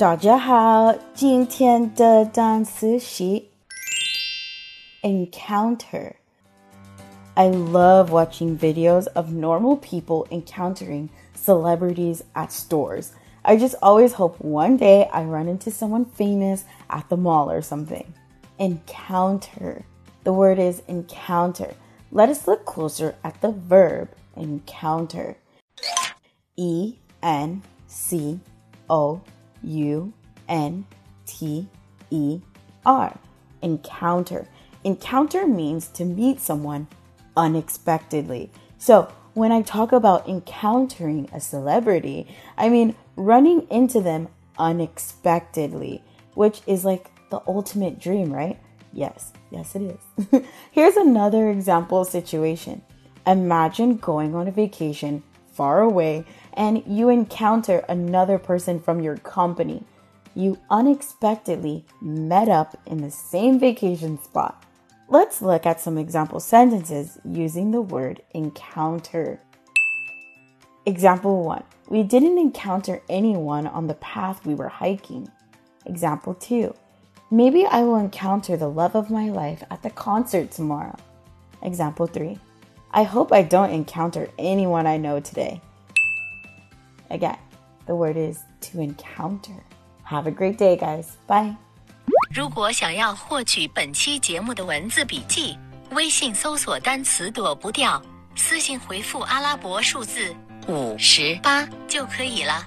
大家好，今天的单词是 encounter. I love watching videos of normal people encountering celebrities at stores. I just always hope one day I run into someone famous at the mall or something. Encounter. The word is encounter. Let us look closer at the verb encounter. E N C O U N T E R. Encounter. Encounter means to meet someone unexpectedly. So, when I talk about encountering a celebrity, I mean running into them unexpectedly, which is like the ultimate dream, right? Yes, yes, it is. Here's another example situation. Imagine going on a vacation far away and you encounter another person from your company. You unexpectedly met up in the same vacation spot. Let's look at some example sentences using the word encounter. Example 1 We didn't encounter anyone on the path we were hiking. Example 2 Maybe I will encounter the love of my life at the concert tomorrow. Example 3 I hope I don't encounter anyone I know today. Again, the word is to encounter. Have a great day, guys. Bye. 如果想要获取本期节目的文字笔记，微信搜索单词躲不掉，私信回复阿拉伯数字五十八就可以了。